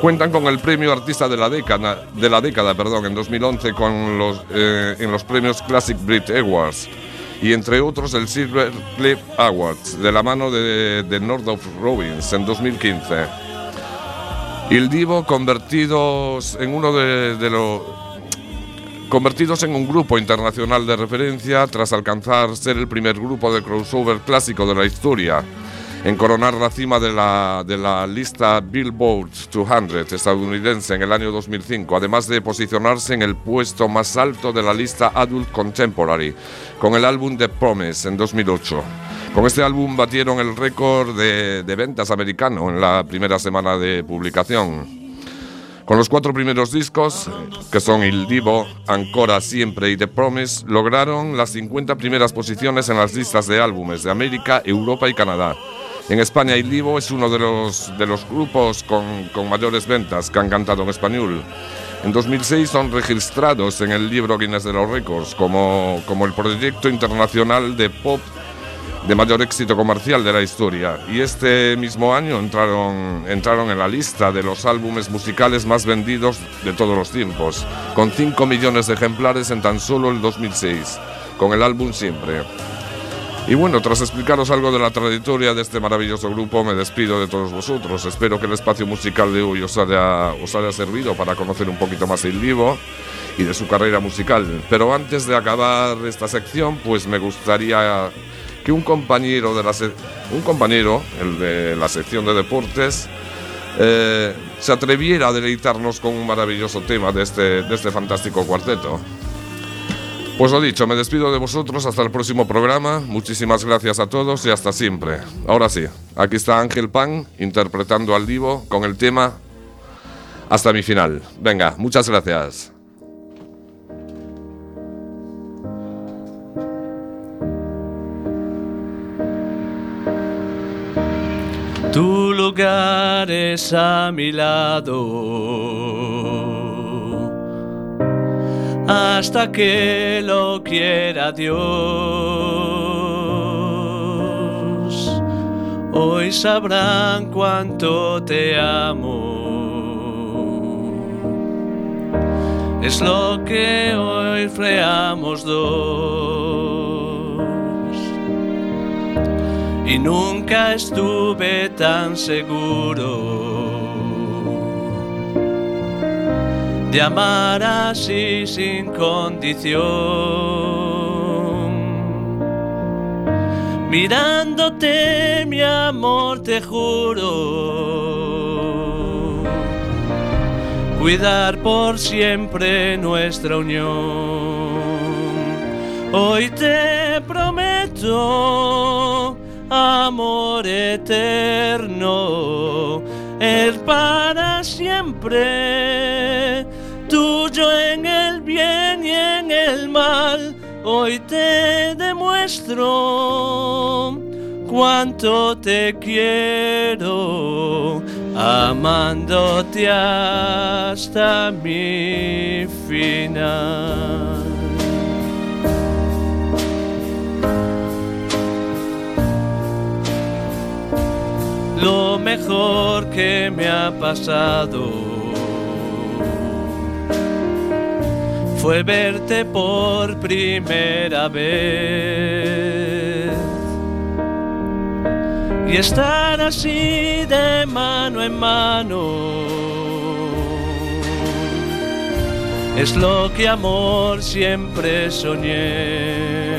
Cuentan con el premio Artista de la Década, de la década perdón, en 2011 con los, eh, en los premios Classic Brit Awards y entre otros el Silver Clip Awards de la mano de, de Northrop Robbins en 2015. Il Divo convertidos en uno de, los convertidos en un grupo internacional de referencia tras alcanzar ser el primer grupo de crossover clásico de la historia en coronar la cima de la, de la lista Billboard 200 estadounidense en el año 2005, además de posicionarse en el puesto más alto de la lista Adult Contemporary con el álbum The Promise en 2008. Con este álbum batieron el récord de, ventas americano en la primera semana de publicación. Con los cuatro primeros discos, que son Il Divo, Ancora Siempre y The Promise, lograron las 50 primeras posiciones en las listas de álbumes de América, Europa y Canadá. En España, Divo es uno de los, de los grupos con, con mayores ventas que han cantado en español. En 2006 son registrados en el libro Guinness de los Récords como, como el proyecto internacional de pop de mayor éxito comercial de la historia y este mismo año entraron, entraron en la lista de los álbumes musicales más vendidos de todos los tiempos, con 5 millones de ejemplares en tan solo el 2006, con el álbum Siempre. Y bueno, tras explicaros algo de la trayectoria de este maravilloso grupo, me despido de todos vosotros. Espero que el espacio musical de hoy os haya, os haya servido para conocer un poquito más el vivo y de su carrera musical. Pero antes de acabar esta sección, pues me gustaría que un compañero de la un compañero, el de la sección de deportes, eh, se atreviera a deleitarnos con un maravilloso tema de este, de este fantástico cuarteto. Pues lo dicho, me despido de vosotros hasta el próximo programa. Muchísimas gracias a todos y hasta siempre. Ahora sí, aquí está Ángel Pan interpretando al Divo con el tema hasta mi final. Venga, muchas gracias. Tu lugar es a mi lado hasta que lo quiera Dios. Hoy sabrán cuánto te amo. Es lo que hoy freamos dos. y nunca estuve tan seguro de amar así sin condición. Mirándote, mi amor, te juro, cuidar por siempre nuestra unión. Hoy te prometo amor eterno, es para siempre, y en el mal. Hoy te demuestro cuánto te quiero, amándote hasta mi final. lo mejor que me ha pasado fue verte por primera vez y estar así de mano en mano. Es lo que amor siempre soñé.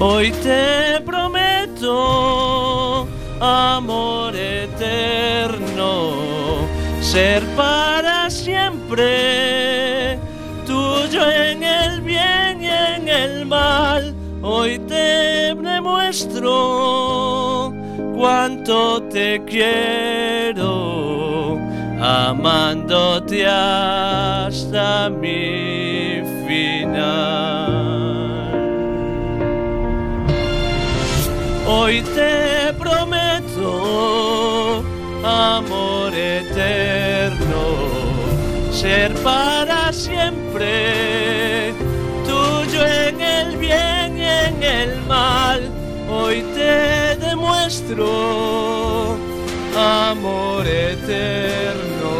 Hoy te prometo amor eterno, ser para siempre, tuyo en el bien y en el mal. Hoy te demuestro cuánto te quiero, amándote hasta mi final. Hoy te prometo amor eterno, ser siempre, tuyo en el bien y en el mal. Hoy te demuestro amor eterno,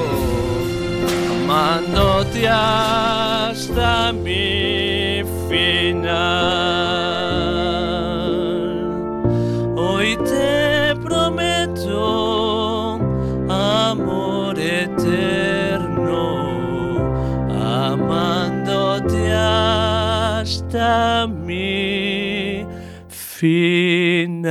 amándote hasta mi final. Mi final.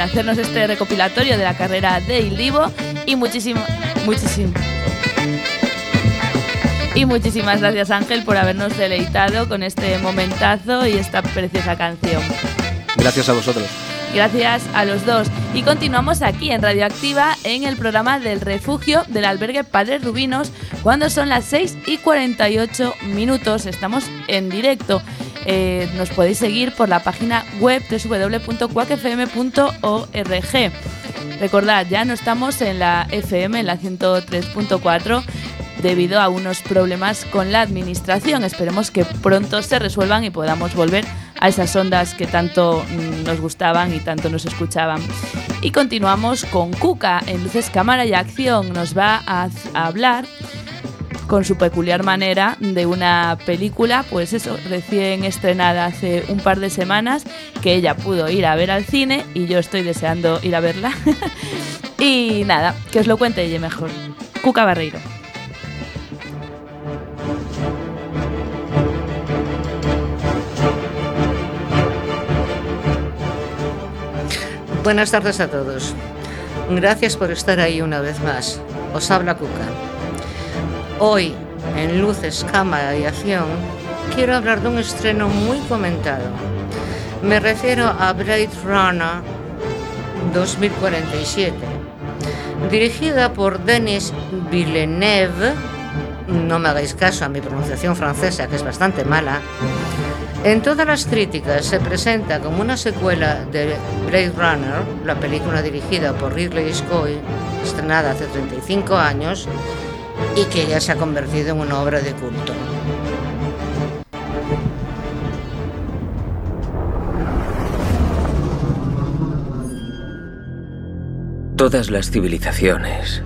Por hacernos este recopilatorio de la carrera de Il Divo y muchísimo, muchísimo. Y muchísimas gracias Ángel por habernos deleitado con este momentazo y esta preciosa canción. Gracias a vosotros. Gracias a los dos. Y continuamos aquí en Radioactiva en el programa del refugio del albergue Padres Rubinos cuando son las 6 y 48 minutos. Estamos en directo. Eh, nos podéis seguir por la página web www.cuacfm.org. Recordad, ya no estamos en la FM, en la 103.4 debido a unos problemas con la administración. Esperemos que pronto se resuelvan y podamos volver a esas ondas que tanto mm, nos gustaban y tanto nos escuchaban. Y continuamos con Cuca en Luces, Cámara y Acción. Nos va a hablar con su peculiar manera de una película, pues eso, recién estrenada hace un par de semanas, que ella pudo ir a ver al cine y yo estoy deseando ir a verla. y nada, que os lo cuente ella mejor. Cuca Barreiro. Buenas tardes a todos. Gracias por estar ahí una vez más. Os habla Cuca. Hoy, en Luces, Cámara y Acción, quiero hablar de un estreno muy comentado. Me refiero a Blade Runner 2047, dirigida por Denis Villeneuve. No me hagáis caso a mi pronunciación francesa, que es bastante mala. En todas las críticas se presenta como una secuela de Blade Runner, la película dirigida por Ridley Scott, estrenada hace 35 años y que ya se ha convertido en una obra de culto. Todas las civilizaciones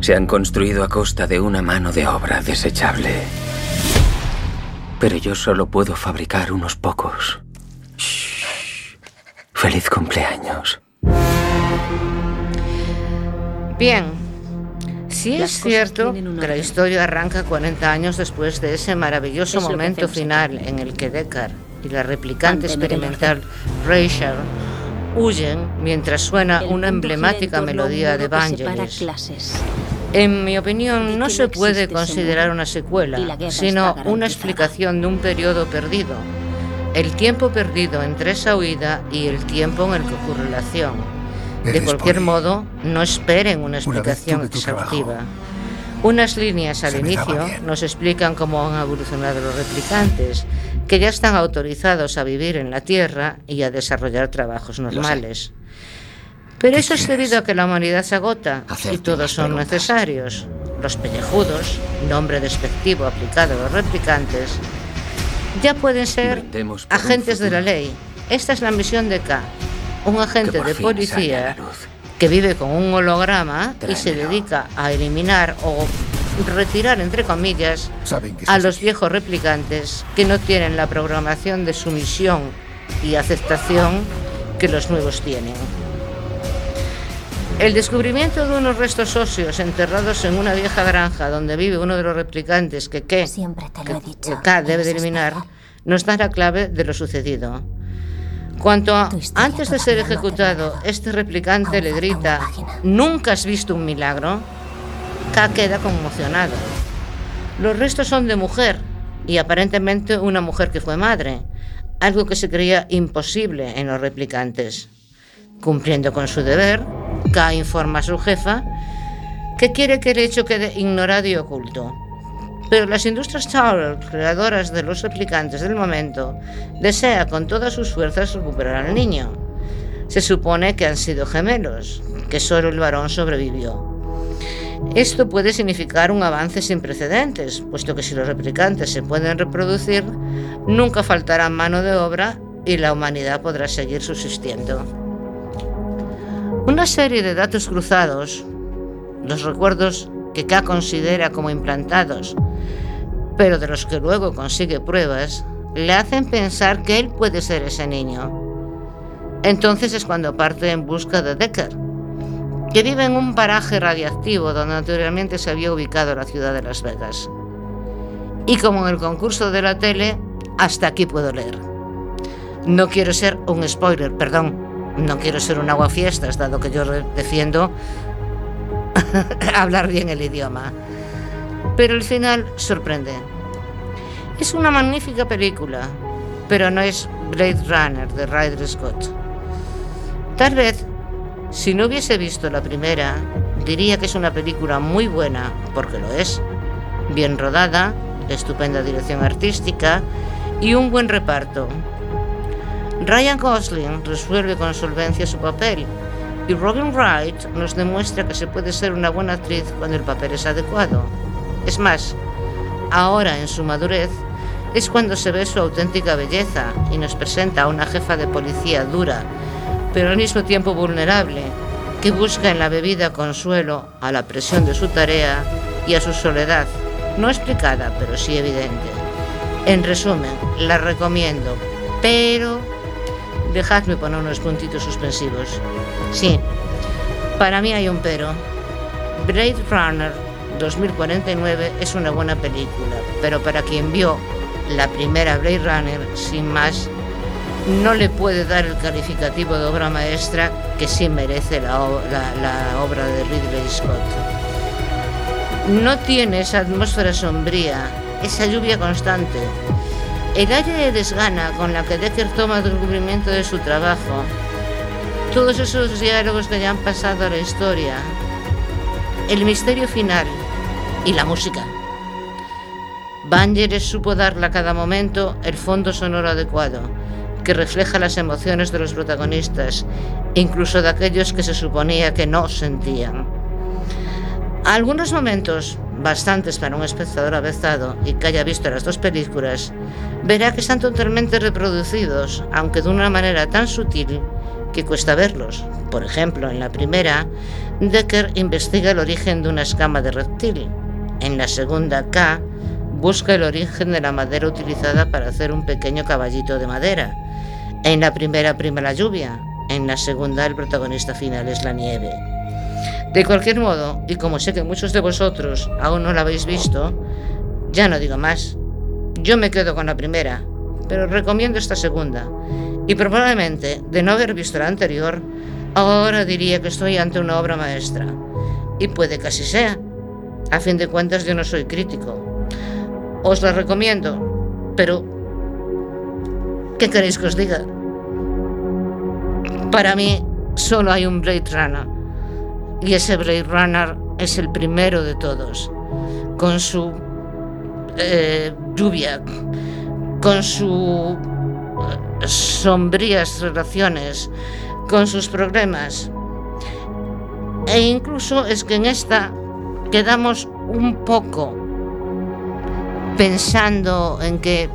se han construido a costa de una mano de obra desechable. Pero yo solo puedo fabricar unos pocos. Shh. Feliz cumpleaños. Bien, sí es cierto que la historia arranca 40 años después de ese maravilloso Es momento final en el que Deckard y la replicante experimental Rachel huyen mientras suena una emblemática melodía de Vangelis. En mi opinión, no se puede considerar una secuela, sino una explicación de un periodo perdido. El tiempo perdido entre esa huida y el tiempo en el que ocurre la acción. De cualquier modo, no esperen una explicación exhaustiva. Unas líneas al inicio nos explican cómo han evolucionado los replicantes, que ya están autorizados a vivir en la Tierra y a desarrollar trabajos normales. Pero eso es debido a que la humanidad se agota y todos son necesarios. Los pellejudos, nombre despectivo aplicado a los replicantes, ya pueden ser agentes de la ley. Esta es la misión de K, un agente de policía que vive con un holograma y se dedica a eliminar o retirar, entre comillas, a los aquí. viejos replicantes que no tienen la programación de sumisión y aceptación que los nuevos tienen. El descubrimiento de unos restos óseos enterrados en una vieja granja donde vive uno de los replicantes que K, Siempre te lo he dicho. que K debe de eliminar nos da la clave de lo sucedido. Cuanto a, antes de ser ejecutado, este replicante le grita. ¿nunca has visto un milagro? K queda conmocionado. Los restos son de mujer y aparentemente una mujer que fue madre, algo que se creía imposible en los replicantes. Cumpliendo con su deber, K informa a su jefa que quiere que el hecho quede ignorado y oculto. Pero las industrias Tower, creadoras de los replicantes del momento, desea con todas sus fuerzas recuperar al niño. Se supone que han sido gemelos, que solo el varón sobrevivió. Esto puede significar un avance sin precedentes, puesto que si los replicantes se pueden reproducir, nunca faltará mano de obra y la humanidad podrá seguir subsistiendo. Una serie de datos cruzados, los recuerdos que K considera como implantados, pero de los que luego consigue pruebas, le hacen pensar que él puede ser ese niño. Entonces es cuando parte en busca de Decker, que vive en un paraje radiactivo donde anteriormente se había ubicado la ciudad de Las Vegas. Y como en el concurso de la tele, hasta aquí puedo leer. No quiero ser un spoiler, perdón, no quiero ser un aguafiestas, dado que yo defiendo hablar bien el idioma. Pero el final sorprende. Es una magnífica película, pero no es Blade Runner de Ridley Scott. Tal vez, si no hubiese visto la primera, diría que es una película muy buena, porque lo es. Bien rodada, estupenda dirección artística y un buen reparto. Ryan Gosling resuelve con solvencia su papel y Robin Wright nos demuestra que se puede ser una buena actriz cuando el papel es adecuado. Es más, ahora en su madurez es cuando se ve su auténtica belleza y nos presenta a una jefa de policía dura, pero al mismo tiempo vulnerable, que busca en la bebida consuelo a la presión de su tarea y a su soledad, no explicada, pero sí evidente. En resumen, la recomiendo, pero dejadme poner unos puntitos suspensivos. Sí, para mí hay un pero. Blade Runner 2049 es una buena película, pero para quien vio la primera Blade Runner, sin más, no le puede dar el calificativo de obra maestra que sí merece la, la obra de Ridley Scott. No tiene esa atmósfera sombría esa lluvia constante, el aire de desgana con la que Decker toma el descubrimiento de su trabajo, todos esos diálogos que ya han pasado a la historia, el misterio final y la música. Vangelis supo darle a cada momento el fondo sonoro adecuado, que refleja las emociones de los protagonistas, incluso de aquellos que se suponía que no sentían. Algunos momentos, bastantes para un espectador avezado y que haya visto las dos películas, verá que están totalmente reproducidos, aunque de una manera tan sutil que cuesta verlos. Por ejemplo, en la primera, Decker investiga el origen de una escama de reptil. En la segunda, K busca el origen de la madera utilizada para hacer un pequeño caballito de madera. En la primera prima la lluvia, en la segunda el protagonista final es la nieve. De cualquier modo, y como sé que muchos de vosotros aún no la habéis visto, ya no digo más. Yo me quedo con la primera, pero recomiendo esta segunda. Y probablemente, de no haber visto la anterior, ahora diría que estoy ante una obra maestra. Y puede que así sea. A fin de cuentas yo no soy crítico. Os la recomiendo, pero ¿qué queréis que os diga? Para mí solo hay un Blade Runner. Y ese Blade Runner es el primero de todos. Con su eh, lluvia, con sus sombrías relaciones, con sus problemas. E incluso es que en esta quedamos un poco pensando en que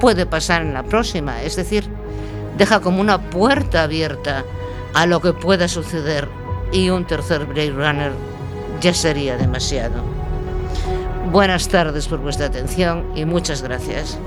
puede pasar en la próxima. Es decir, deja como una puerta abierta a lo que pueda suceder y un tercer Blade Runner ya sería demasiado. Buenas tardes por vuestra atención y muchas gracias.